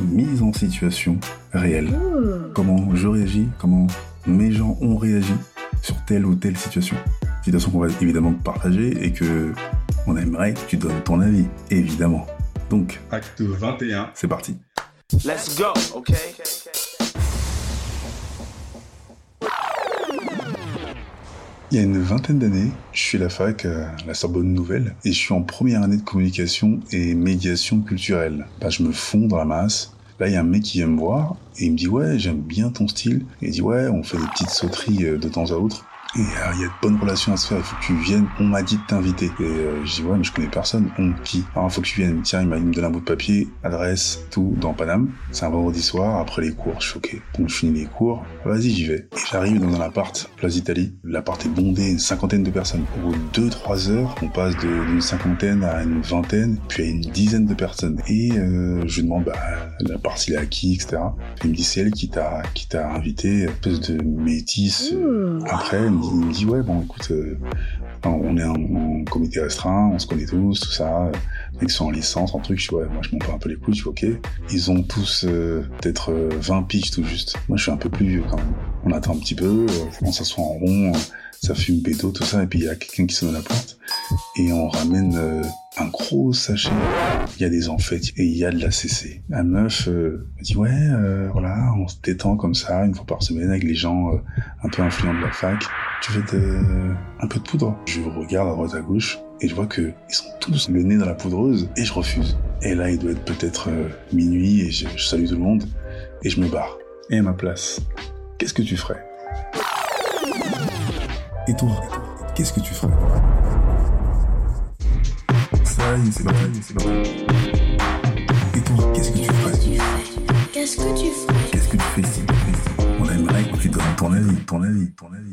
Mise en situation réelle. Comment je réagis, comment mes gens ont réagi sur telle ou telle situation. Situation qu'on va évidemment partager et que on aimerait que tu donnes ton avis, évidemment. Donc, Acte 21. c'est parti. Let's go, okay? Il y a une vingtaine d'années, je suis à la fac à la Sorbonne Nouvelle et je suis en première année de communication et médiation culturelle. Là, je me fonds dans la masse. Là, il y a un mec qui vient me voir et il me dit ouais, j'aime bien ton style. Et il dit ouais, on fait des petites sauteries euh, de temps à autre. Il y a de bonnes relations à se faire, il faut que tu viennes, on m'a dit de t'inviter. Et euh, je dis ouais mais je connais personne, on qui Alors il faut que tu viennes, tiens il m'a donne un bout de papier, adresse, tout, dans Paname. C'est un vendredi soir, après les cours, je suis ok. Donc je finis les cours, vas-y j'y vais. Et j'arrive dans un appart, place d'Italie, l'appart est bondé, une cinquantaine de personnes. Au bout de 2-3 heures, on passe d'une cinquantaine à une vingtaine, puis à une dizaine de personnes. Et euh, je lui demande bah l'appart il est à qui, etc. Et il me dit c'est elle qui t'a qui t'a invité, espèce de métisse. euh, après, il me dit, il me dit, ouais, bon, écoute, euh, on est en, comité restreint, on se connaît tous, tout ça. Ils sont en licence, en truc, je dis, ouais, moi je m'en un peu les couilles, je suis ok. Ils ont tous euh, peut-être euh, 20 piges tout juste. Moi je suis un peu plus vieux quand même. On attend un petit peu, euh, on s'assoit en rond, euh, ça fume béto, tout ça, et puis il y a quelqu'un qui sonne à la porte, et on ramène euh, un gros sachet. Il y a des amphètes et il y a de la CC. La meuf euh, me dit, ouais, euh, voilà, on se détend comme ça, une fois par semaine, avec les gens euh, un peu influents de la fac. Tu veux de... un peu de poudre Je regarde à droite à gauche et je vois que ils sont tous le nez dans la poudreuse et je refuse. Et là, il doit être peut-être euh, minuit et je, salue tout le monde et je me barre. Et à ma place, qu'est-ce que tu ferais? Et toi, qu'est-ce que tu ferais? Ça y est, c'est parti, c'est. Et toi, qu'est-ce que tu ferais? Qu'est-ce que tu ferais? Qu'est-ce que tu fais On aimerait que tu donnes ton avis, ton avis. ton avis.